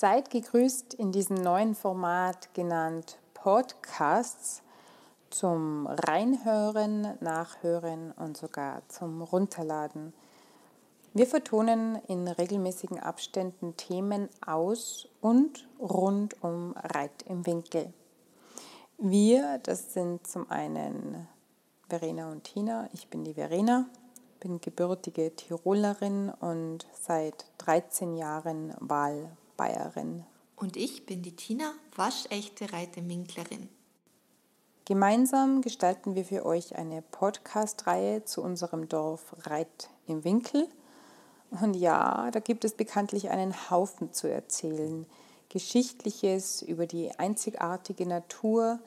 Seid gegrüßt in diesem neuen Format genannt Podcasts zum Reinhören, Nachhören und sogar zum Runterladen. Wir vertonen in regelmäßigen Abständen Themen aus und rund um Reit im Winkel. Wir, das sind zum einen Verena und Tina. Ich bin die Verena, bin gebürtige Tirolerin und seit 13 Jahren Wahlbayerin. Und ich bin die Tina, waschechte Reiteminklerin. Gemeinsam gestalten wir für euch eine Podcast-Reihe zu unserem Dorf Reit im Winkel. Und ja, da gibt es bekanntlich einen Haufen zu erzählen. Geschichtliches über die einzigartige Natur,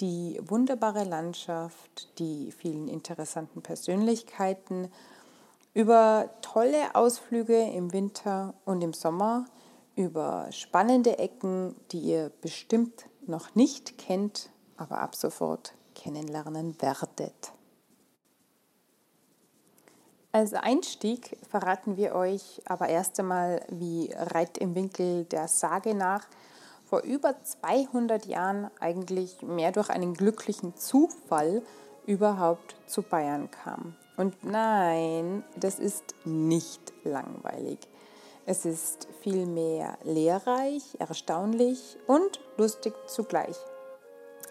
die wunderbare Landschaft, die vielen interessanten Persönlichkeiten, über tolle Ausflüge im Winter und im Sommer, über spannende Ecken, die ihr bestimmt noch nicht kennt, aber ab sofort kennenlernen werdet. Als Einstieg verraten wir euch aber erst einmal, wie Reit im Winkel der Sage nach vor über 200 Jahren eigentlich mehr durch einen glücklichen Zufall überhaupt zu Bayern kam. Und nein, das ist nicht langweilig. Es ist vielmehr lehrreich, erstaunlich und lustig zugleich.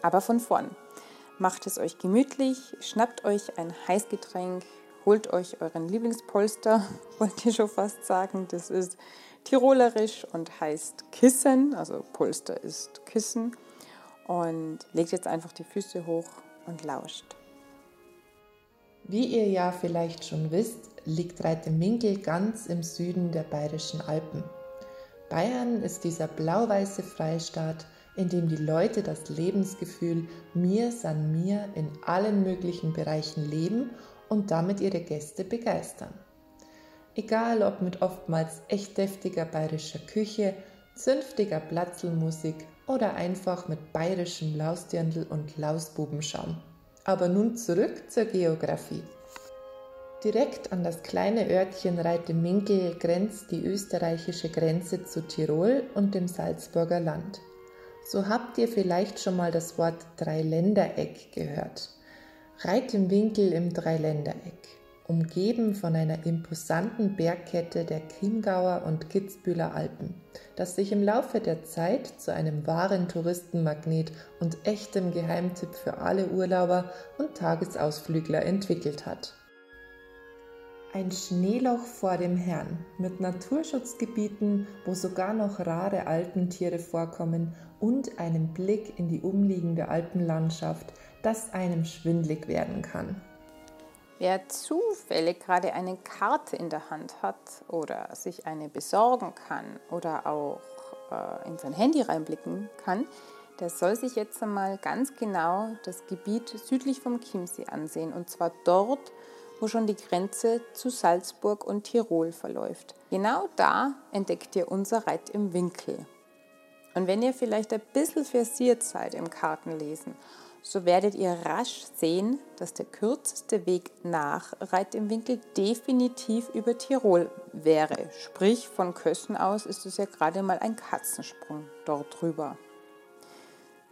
Aber von vorn. Macht es euch gemütlich, schnappt euch ein Heißgetränk, holt euch euren Lieblingspolster, wollte ich schon fast sagen. Das ist tirolerisch und heißt Kissen, also Polster ist Kissen. Und legt jetzt einfach die Füße hoch und lauscht. Wie ihr ja vielleicht schon wisst, liegt Reiteminkel ganz im Süden der Bayerischen Alpen. Bayern ist dieser blau-weiße Freistaat, in dem die Leute das Lebensgefühl mir san mir in allen möglichen Bereichen leben und damit ihre Gäste begeistern. Egal ob mit oftmals echt deftiger bayerischer Küche, zünftiger Platzelmusik oder einfach mit bayerischem Lausdirndl und Lausbubenschaum. Aber nun zurück zur Geografie. Direkt an das kleine Örtchen Reiteminkel grenzt die österreichische Grenze zu Tirol und dem Salzburger Land. So habt ihr vielleicht schon mal das Wort Dreiländereck gehört. Reit im Winkel im Dreiländereck, umgeben von einer imposanten Bergkette der Chiemgauer und Kitzbühler Alpen, das sich im Laufe der Zeit zu einem wahren Touristenmagnet und echtem Geheimtipp für alle Urlauber und Tagesausflügler entwickelt hat. Ein Schneeloch vor dem Herrn mit Naturschutzgebieten, wo sogar noch rare Alpentiere vorkommen und einem Blick in die umliegende Alpenlandschaft, das einem schwindlig werden kann. Wer zufällig gerade eine Karte in der Hand hat oder sich eine besorgen kann oder auch äh, in sein Handy reinblicken kann, der soll sich jetzt einmal ganz genau das Gebiet südlich vom Chiemsee ansehen und zwar dort, wo schon die Grenze zu Salzburg und Tirol verläuft. Genau da entdeckt ihr unser Reit im Winkel. Und wenn ihr vielleicht ein bisschen versiert seid im Kartenlesen so werdet ihr rasch sehen, dass der kürzeste Weg nach Reit im Winkel definitiv über Tirol wäre. Sprich, von Kössen aus ist es ja gerade mal ein Katzensprung dort drüber.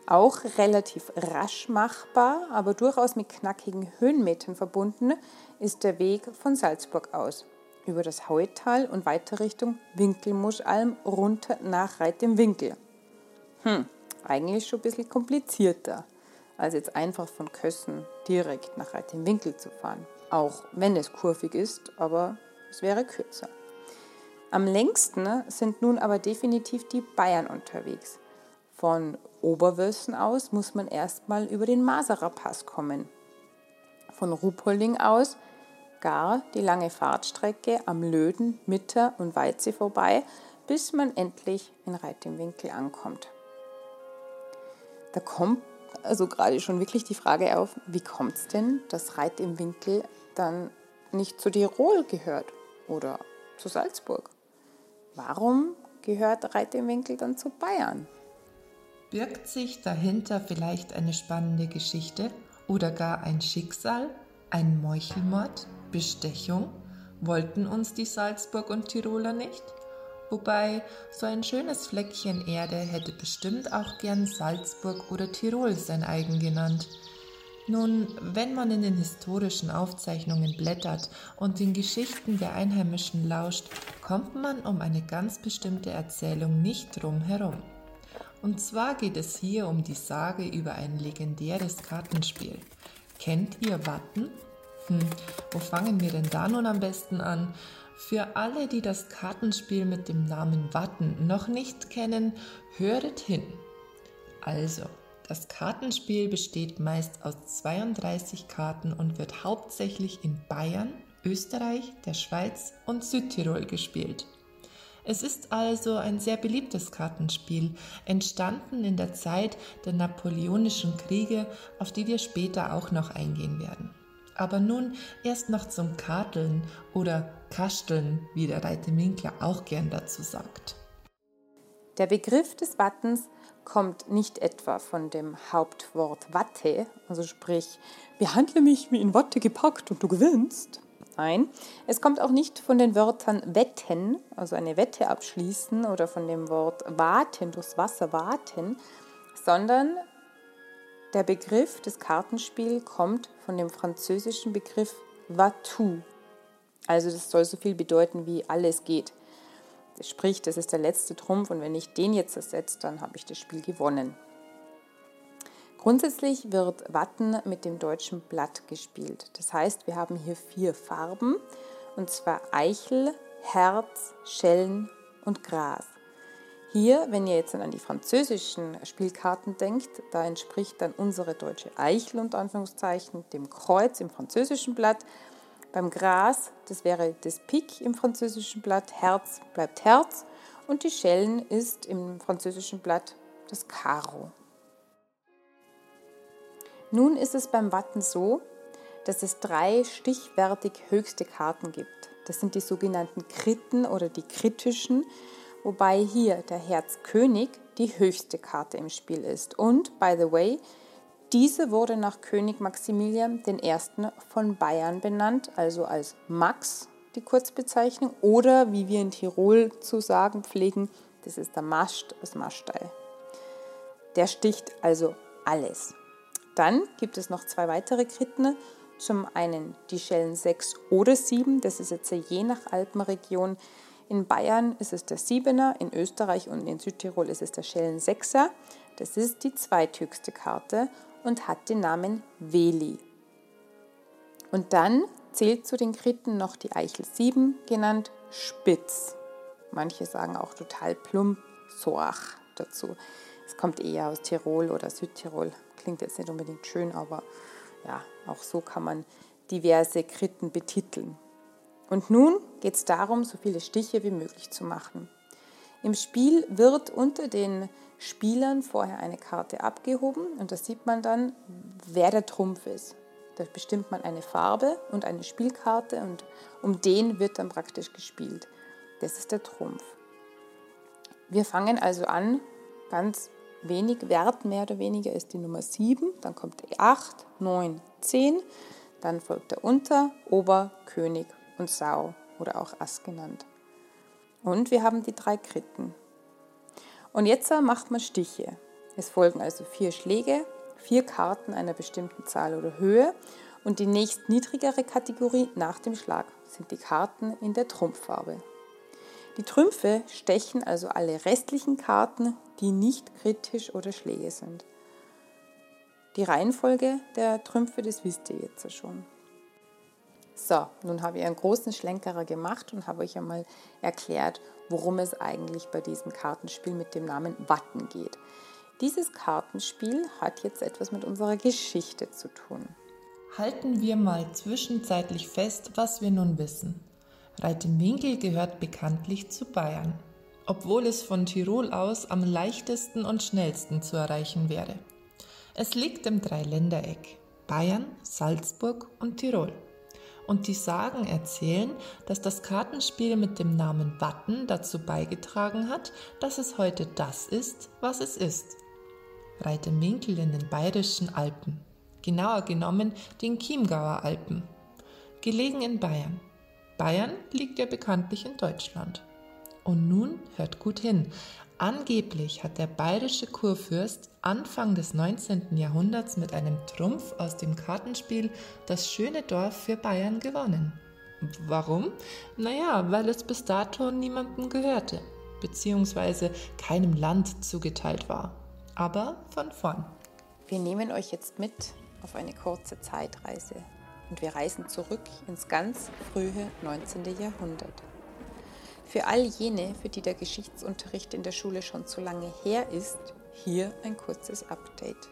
Auch relativ rasch machbar, aber durchaus mit knackigen Höhenmetern verbunden, ist der Weg von Salzburg aus über das Hauetal und weiter Richtung Winkelmuschalm runter nach Reit im Winkel. Hm, eigentlich schon ein bisschen komplizierter als jetzt einfach von Kössen direkt nach Reitenwinkel zu fahren. Auch wenn es kurvig ist, aber es wäre kürzer. Am längsten sind nun aber definitiv die Bayern unterwegs. Von Oberwössen aus muss man erstmal über den Maserer Pass kommen. Von Ruhpolding aus gar die lange Fahrtstrecke am Löden, Mitter und Weize vorbei, bis man endlich in Reitenwinkel ankommt. Da kommt also gerade schon wirklich die Frage auf, wie kommt es denn, dass Reit im Winkel dann nicht zu Tirol gehört oder zu Salzburg? Warum gehört Reit im Winkel dann zu Bayern? Birgt sich dahinter vielleicht eine spannende Geschichte oder gar ein Schicksal, ein Meuchelmord, Bestechung? Wollten uns die Salzburg und Tiroler nicht? Wobei so ein schönes Fleckchen Erde hätte bestimmt auch gern Salzburg oder Tirol sein eigen genannt. Nun, wenn man in den historischen Aufzeichnungen blättert und den Geschichten der Einheimischen lauscht, kommt man um eine ganz bestimmte Erzählung nicht drum herum. Und zwar geht es hier um die Sage über ein legendäres Kartenspiel. Kennt ihr Watten? Hm, wo fangen wir denn da nun am besten an? Für alle, die das Kartenspiel mit dem Namen Watten noch nicht kennen, höret hin. Also, das Kartenspiel besteht meist aus 32 Karten und wird hauptsächlich in Bayern, Österreich, der Schweiz und Südtirol gespielt. Es ist also ein sehr beliebtes Kartenspiel, entstanden in der Zeit der Napoleonischen Kriege, auf die wir später auch noch eingehen werden. Aber nun erst noch zum Karteln oder Kasteln, wie der Reite Minkler auch gern dazu sagt. Der Begriff des Wattens kommt nicht etwa von dem Hauptwort Watte, also sprich, behandle mich wie in Watte gepackt und du gewinnst, Nein, es kommt auch nicht von den Wörtern wetten, also eine Wette abschließen oder von dem Wort warten, durchs Wasser warten, sondern der Begriff des Kartenspiels kommt von dem französischen Begriff Vatou. Also das soll so viel bedeuten wie alles geht. Sprich, das ist der letzte Trumpf und wenn ich den jetzt ersetze, dann habe ich das Spiel gewonnen. Grundsätzlich wird Watten mit dem deutschen Blatt gespielt. Das heißt, wir haben hier vier Farben, und zwar Eichel, Herz, Schellen und Gras. Hier, wenn ihr jetzt an die französischen Spielkarten denkt, da entspricht dann unsere deutsche Eichel unter Anführungszeichen dem Kreuz im französischen Blatt. Beim Gras, das wäre das Pik im französischen Blatt, Herz bleibt Herz und die Schellen ist im französischen Blatt das Karo. Nun ist es beim Watten so, dass es drei stichwertig höchste Karten gibt. Das sind die sogenannten Kritten oder die kritischen, wobei hier der Herzkönig die höchste Karte im Spiel ist. Und, by the way, diese wurde nach König Maximilian I. von Bayern benannt, also als Max die Kurzbezeichnung, oder wie wir in Tirol zu sagen pflegen, das ist der Mascht aus Maschstei. Der sticht also alles. Dann gibt es noch zwei weitere Kritten. Zum einen die Schellen 6 oder 7, das ist jetzt je nach Alpenregion. In Bayern ist es der Siebener, in Österreich und in Südtirol ist es der Schellen 6er. Das ist die zweithöchste Karte und hat den Namen Weli. Und dann zählt zu den Kritten noch die Eichel 7, genannt Spitz. Manche sagen auch total plump Soach dazu. Es kommt eher aus Tirol oder Südtirol. Klingt jetzt nicht unbedingt schön, aber ja, auch so kann man diverse Kritten betiteln. Und nun geht es darum, so viele Stiche wie möglich zu machen. Im Spiel wird unter den Spielern vorher eine Karte abgehoben und da sieht man dann, wer der Trumpf ist. Da bestimmt man eine Farbe und eine Spielkarte und um den wird dann praktisch gespielt. Das ist der Trumpf. Wir fangen also an, ganz wenig Wert mehr oder weniger ist die Nummer 7, dann kommt die 8, 9, 10, dann folgt der Unter, Ober, König und Sau oder auch Ass genannt. Und wir haben die drei Kritten. Und jetzt macht man Stiche. Es folgen also vier Schläge, vier Karten einer bestimmten Zahl oder Höhe und die nächst niedrigere Kategorie nach dem Schlag sind die Karten in der Trumpffarbe. Die Trümpfe stechen also alle restlichen Karten, die nicht kritisch oder Schläge sind. Die Reihenfolge der Trümpfe, das wisst ihr jetzt schon. So, nun habe ich einen großen Schlenkerer gemacht und habe euch einmal erklärt, worum es eigentlich bei diesem Kartenspiel mit dem Namen Watten geht. Dieses Kartenspiel hat jetzt etwas mit unserer Geschichte zu tun. Halten wir mal zwischenzeitlich fest, was wir nun wissen. Reitenwinkel gehört bekanntlich zu Bayern, obwohl es von Tirol aus am leichtesten und schnellsten zu erreichen wäre. Es liegt im Dreiländereck Bayern, Salzburg und Tirol. Und die Sagen erzählen, dass das Kartenspiel mit dem Namen Watten dazu beigetragen hat, dass es heute das ist, was es ist. Reitenwinkel in den bayerischen Alpen, genauer genommen den Chiemgauer Alpen, gelegen in Bayern. Bayern liegt ja bekanntlich in Deutschland. Und nun hört gut hin. Angeblich hat der bayerische Kurfürst Anfang des 19. Jahrhunderts mit einem Trumpf aus dem Kartenspiel das schöne Dorf für Bayern gewonnen. Warum? Naja, weil es bis dato niemandem gehörte, beziehungsweise keinem Land zugeteilt war. Aber von vorn. Wir nehmen euch jetzt mit auf eine kurze Zeitreise und wir reisen zurück ins ganz frühe 19. Jahrhundert. Für all jene, für die der Geschichtsunterricht in der Schule schon zu lange her ist, hier ein kurzes Update.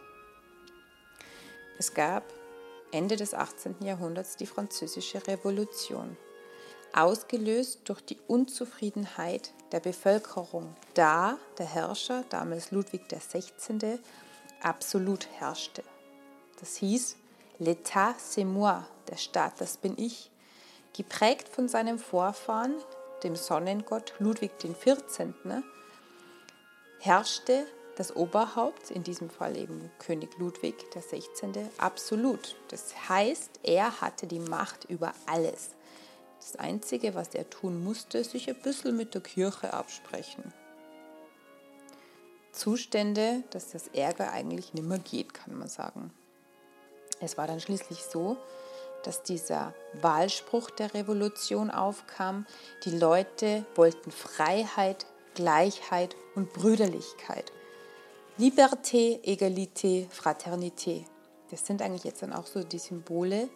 Es gab Ende des 18. Jahrhunderts die Französische Revolution, ausgelöst durch die Unzufriedenheit der Bevölkerung, da der Herrscher, damals Ludwig XVI., absolut herrschte. Das hieß, L'État c'est moi, der Staat, das bin ich, geprägt von seinem Vorfahren, dem Sonnengott Ludwig XIV., herrschte das Oberhaupt, in diesem Fall eben König Ludwig XVI., absolut. Das heißt, er hatte die Macht über alles. Das Einzige, was er tun musste, sich ein bisschen mit der Kirche absprechen. Zustände, dass das Ärger eigentlich nimmer geht, kann man sagen. Es war dann schließlich so, dass dieser Wahlspruch der Revolution aufkam. Die Leute wollten Freiheit, Gleichheit und Brüderlichkeit. Liberté, Egalité, Fraternité. Das sind eigentlich jetzt dann auch so die Symbole,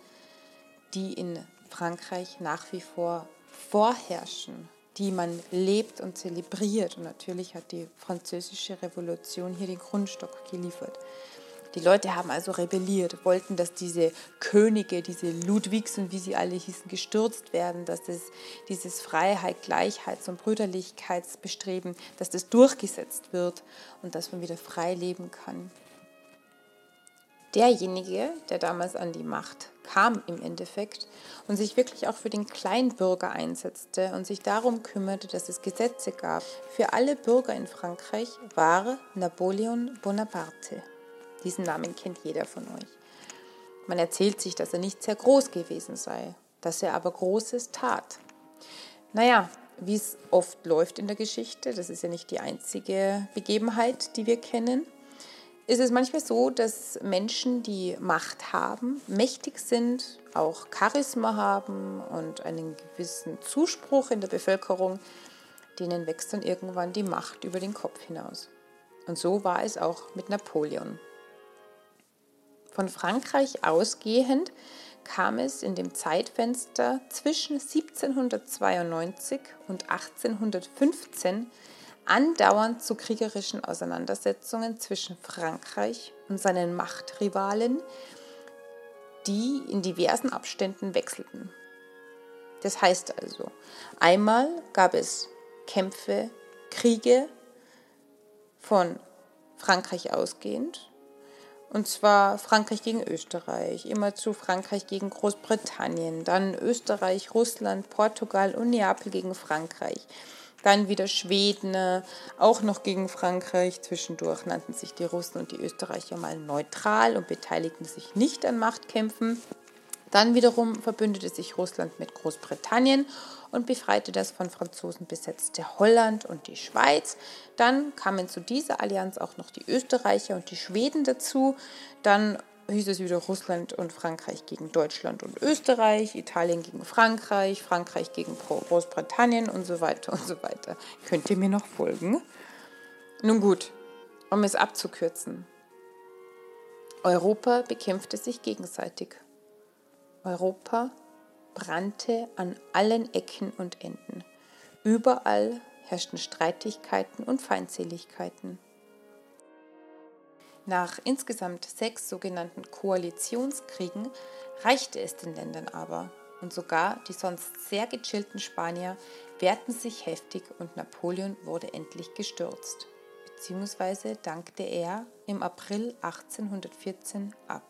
die in Frankreich nach wie vor vorherrschen, die man lebt und zelebriert. Und natürlich hat die französische Revolution hier den Grundstock geliefert. Die Leute haben also rebelliert, wollten, dass diese Könige, diese Ludwigs und wie sie alle hießen, gestürzt werden, dass das, dieses Freiheit, Gleichheits- und Brüderlichkeitsbestreben, dass das durchgesetzt wird und dass man wieder frei leben kann. Derjenige, der damals an die Macht kam im Endeffekt und sich wirklich auch für den Kleinbürger einsetzte und sich darum kümmerte, dass es Gesetze gab für alle Bürger in Frankreich, war Napoleon Bonaparte. Diesen Namen kennt jeder von euch. Man erzählt sich, dass er nicht sehr groß gewesen sei, dass er aber Großes tat. Naja, wie es oft läuft in der Geschichte, das ist ja nicht die einzige Begebenheit, die wir kennen, ist es manchmal so, dass Menschen, die Macht haben, mächtig sind, auch Charisma haben und einen gewissen Zuspruch in der Bevölkerung, denen wächst dann irgendwann die Macht über den Kopf hinaus. Und so war es auch mit Napoleon. Von Frankreich ausgehend kam es in dem Zeitfenster zwischen 1792 und 1815 andauernd zu kriegerischen Auseinandersetzungen zwischen Frankreich und seinen Machtrivalen, die in diversen Abständen wechselten. Das heißt also, einmal gab es Kämpfe, Kriege von Frankreich ausgehend und zwar Frankreich gegen Österreich, immer zu Frankreich gegen Großbritannien, dann Österreich, Russland, Portugal und Neapel gegen Frankreich. Dann wieder Schweden, auch noch gegen Frankreich. Zwischendurch nannten sich die Russen und die Österreicher mal neutral und beteiligten sich nicht an Machtkämpfen. Dann wiederum verbündete sich Russland mit Großbritannien und befreite das von Franzosen besetzte Holland und die Schweiz. Dann kamen zu dieser Allianz auch noch die Österreicher und die Schweden dazu. Dann hieß es wieder Russland und Frankreich gegen Deutschland und Österreich, Italien gegen Frankreich, Frankreich gegen Großbritannien und so weiter und so weiter. Könnt ihr mir noch folgen? Nun gut, um es abzukürzen. Europa bekämpfte sich gegenseitig. Europa brannte an allen Ecken und Enden. Überall herrschten Streitigkeiten und Feindseligkeiten. Nach insgesamt sechs sogenannten Koalitionskriegen reichte es den Ländern aber, und sogar die sonst sehr gechillten Spanier wehrten sich heftig und Napoleon wurde endlich gestürzt, beziehungsweise dankte er im April 1814 ab.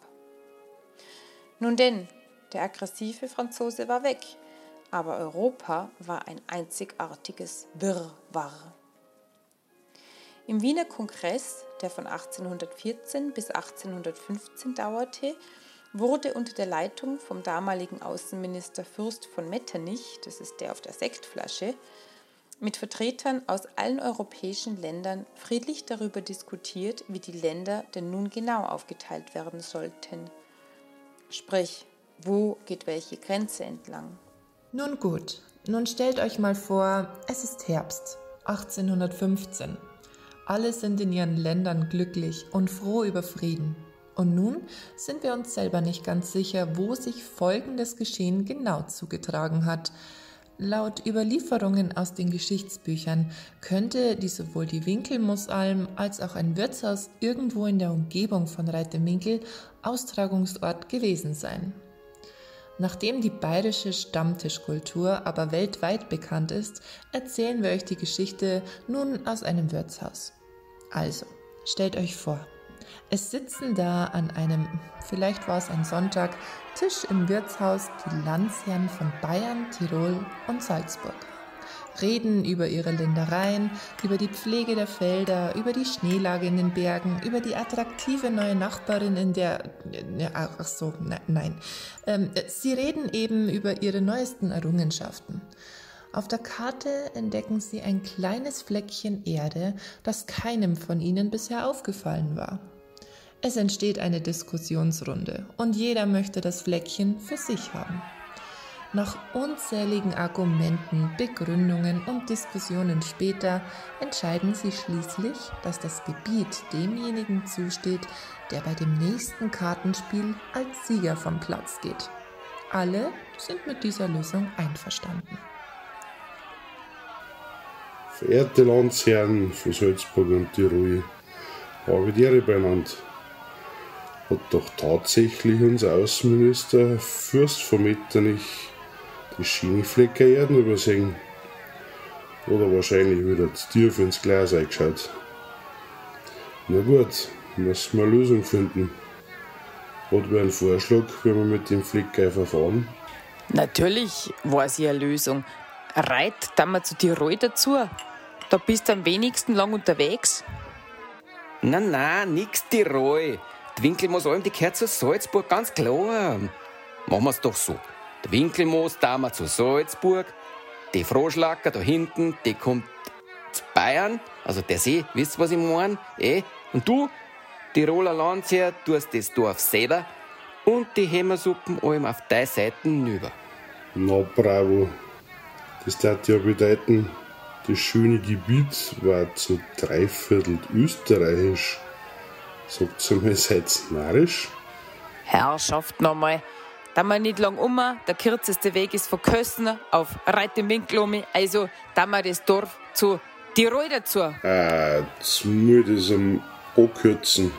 Nun denn, der aggressive Franzose war weg, aber Europa war ein einzigartiges Wirrwarr. Im Wiener Kongress, der von 1814 bis 1815 dauerte, wurde unter der Leitung vom damaligen Außenminister Fürst von Metternich, das ist der auf der Sektflasche, mit Vertretern aus allen europäischen Ländern friedlich darüber diskutiert, wie die Länder denn nun genau aufgeteilt werden sollten. Sprich, wo geht welche Grenze entlang? Nun gut, nun stellt euch mal vor, es ist Herbst 1815. Alle sind in ihren Ländern glücklich und froh über Frieden. Und nun sind wir uns selber nicht ganz sicher, wo sich folgendes Geschehen genau zugetragen hat. Laut Überlieferungen aus den Geschichtsbüchern könnte die sowohl die Winkelmussalm als auch ein Wirtshaus irgendwo in der Umgebung von Reiteminkel Austragungsort gewesen sein. Nachdem die bayerische Stammtischkultur aber weltweit bekannt ist, erzählen wir euch die Geschichte nun aus einem Wirtshaus. Also, stellt euch vor, es sitzen da an einem, vielleicht war es ein Sonntag, Tisch im Wirtshaus die Landsherren von Bayern, Tirol und Salzburg. Reden über ihre Ländereien, über die Pflege der Felder, über die Schneelage in den Bergen, über die attraktive neue Nachbarin in der. Ach so, ne, nein. Ähm, sie reden eben über ihre neuesten Errungenschaften. Auf der Karte entdecken sie ein kleines Fleckchen Erde, das keinem von ihnen bisher aufgefallen war. Es entsteht eine Diskussionsrunde und jeder möchte das Fleckchen für sich haben. Nach unzähligen Argumenten, Begründungen und Diskussionen später entscheiden sie schließlich, dass das Gebiet demjenigen zusteht, der bei dem nächsten Kartenspiel als Sieger vom Platz geht. Alle sind mit dieser Lösung einverstanden. Verehrte Landsherren von Salzburg und Tirol, habe die Ehre beieinander hat doch tatsächlich unser Außenminister Fürst von Metternich die Schienenflecker Erden übersehen. Oder wahrscheinlich wieder zu tief ins Glas eingeschaut. Na gut, müssen wir eine Lösung finden. Hat wer einen Vorschlag, wie wir mit dem Flecker verfahren? Natürlich war sie eine Lösung. Reit dann mal zu Tirol dazu. Da bist du am wenigsten lang unterwegs. Na, na, nix Tirol. Die Winkelmoosalm, die gehört zu Salzburg, ganz klar. Machen wir es doch so. Der Winkelmoos da wir zu Salzburg. Die Froschlacker da hinten, die kommt zu Bayern. Also der See, wisst ihr, was ich meine? Eh? Und du, Tiroler Landsherr, tust das Dorf selber und die Hämmersuppen allem auf deine Seiten rüber. Na bravo. Das darf ja bedeuten, das schöne Gebiet war zu dreiviertel österreichisch. Sagt sie mir, seid narrisch? Herrschaft nochmal. Da man nicht lang um, der kürzeste Weg ist von Kössen auf Reitenwinkel also da man das Dorf zu Tirol dazu. Ah, jetzt muss ich das am ankürzen.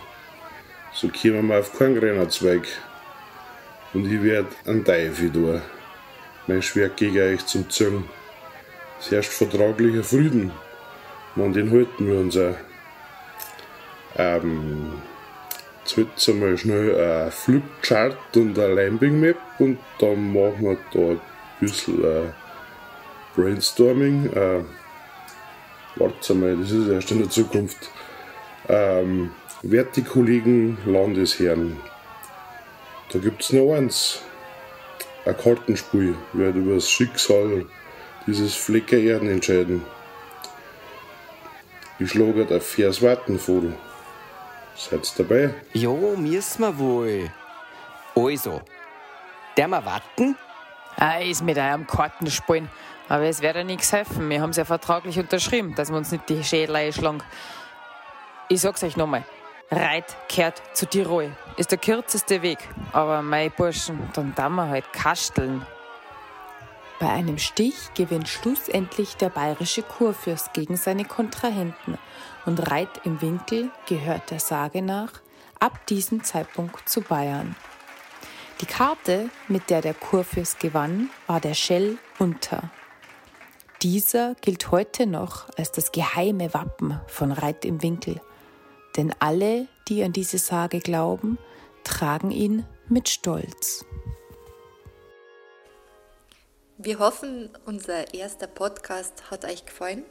So kommen wir auf keinen Rennerzweig. Und ich werd einen Teufel da. Mein Schwert gegen euch zum Zögen. Es herrscht vertraglicher Frieden. Und den halten wir uns auch. Ähm, jetzt einmal schnell ein Flipchart und eine Landing Map und dann machen wir da ein bisschen äh, Brainstorming. Äh, Warte mal, das ist erst in der Zukunft. Ähm, werte Kollegen Landesherren, da gibt es noch eins. Ein Kartenspiel wird über das Schicksal dieses Flecker Erden entscheiden. Ich schlage da Vers warten vor. Seid dabei? Ja, müssen wir wohl. Also, der mal warten? Ah, ist mit eurem Kartenspielen. Aber es wird ja nichts helfen. Wir haben es ja vertraglich unterschrieben, dass wir uns nicht die Schädel einschlagen. Ich sag's euch nochmal. Reit kehrt zu Tirol. Ist der kürzeste Weg. Aber mei Burschen, dann da wir halt kasteln. Bei einem Stich gewinnt schlussendlich der bayerische Kurfürst gegen seine Kontrahenten und Reit im Winkel gehört der Sage nach ab diesem Zeitpunkt zu Bayern. Die Karte, mit der der Kurfürst gewann, war der Schell unter. Dieser gilt heute noch als das geheime Wappen von Reit im Winkel, denn alle, die an diese Sage glauben, tragen ihn mit Stolz. Wir hoffen, unser erster Podcast hat euch gefallen.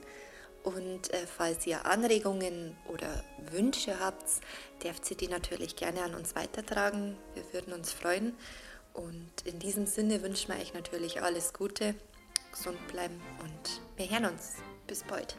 Und äh, falls ihr Anregungen oder Wünsche habt, dürft ihr die natürlich gerne an uns weitertragen. Wir würden uns freuen. Und in diesem Sinne wünschen wir euch natürlich alles Gute, gesund bleiben und wir hören uns. Bis bald.